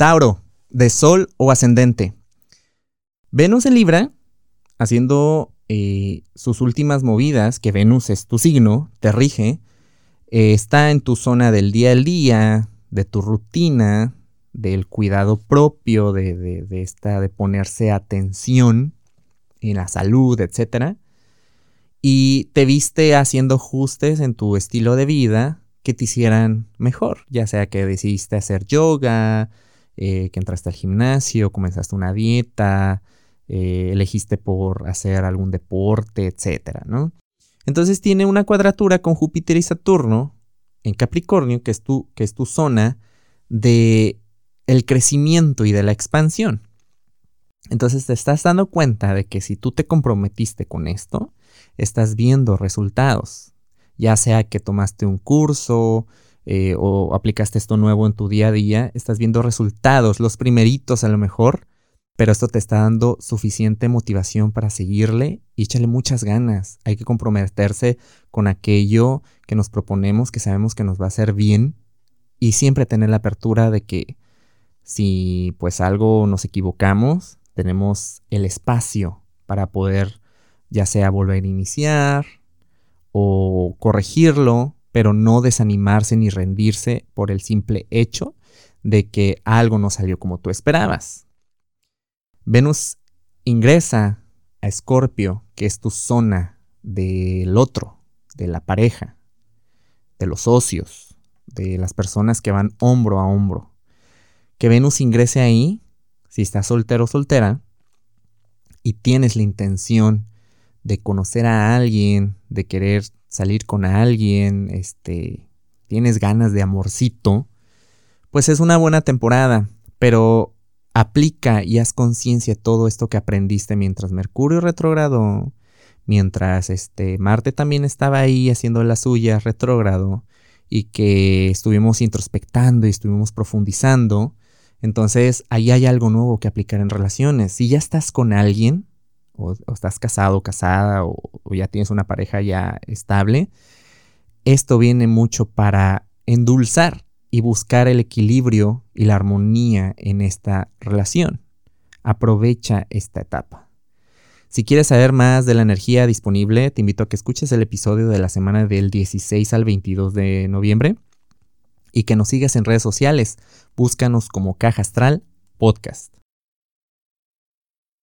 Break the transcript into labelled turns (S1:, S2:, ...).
S1: Tauro, de Sol o ascendente. Venus en Libra, haciendo eh, sus últimas movidas, que Venus es tu signo, te rige, eh, está en tu zona del día al día, de tu rutina, del cuidado propio, de, esta, de ponerse atención en la salud, etc. Y te viste haciendo ajustes en tu estilo de vida que te hicieran mejor, ya sea que decidiste hacer yoga, eh, que entraste al gimnasio, comenzaste una dieta, eh, elegiste por hacer algún deporte, etcétera, ¿no? Entonces tiene una cuadratura con Júpiter y Saturno en Capricornio, que es tu, que es tu zona de el crecimiento y de la expansión. Entonces te estás dando cuenta de que si tú te comprometiste con esto, estás viendo resultados, ya sea que tomaste un curso eh, o aplicaste esto nuevo en tu día a día, estás viendo resultados, los primeritos a lo mejor, pero esto te está dando suficiente motivación para seguirle y échale muchas ganas. Hay que comprometerse con aquello que nos proponemos, que sabemos que nos va a hacer bien y siempre tener la apertura de que si pues algo nos equivocamos, tenemos el espacio para poder ya sea volver a iniciar o corregirlo, pero no desanimarse ni rendirse por el simple hecho de que algo no salió como tú esperabas. Venus ingresa a Escorpio, que es tu zona del otro, de la pareja, de los socios, de las personas que van hombro a hombro. Que Venus ingrese ahí, si estás soltero o soltera, y tienes la intención de conocer a alguien, de querer salir con alguien, este, tienes ganas de amorcito, pues es una buena temporada, pero aplica y haz conciencia todo esto que aprendiste mientras Mercurio retrógrado, mientras este Marte también estaba ahí haciendo la suya retrógrado y que estuvimos introspectando y estuvimos profundizando. Entonces, ahí hay algo nuevo que aplicar en relaciones. Si ya estás con alguien, o, estás casado, casada, o, o ya tienes una pareja ya estable, esto viene mucho para endulzar y buscar el equilibrio y la armonía en esta relación. Aprovecha esta etapa. Si quieres saber más de la energía disponible, te invito a que escuches el episodio de la semana del 16 al 22 de noviembre y que nos sigas en redes sociales. Búscanos como Caja Astral Podcast.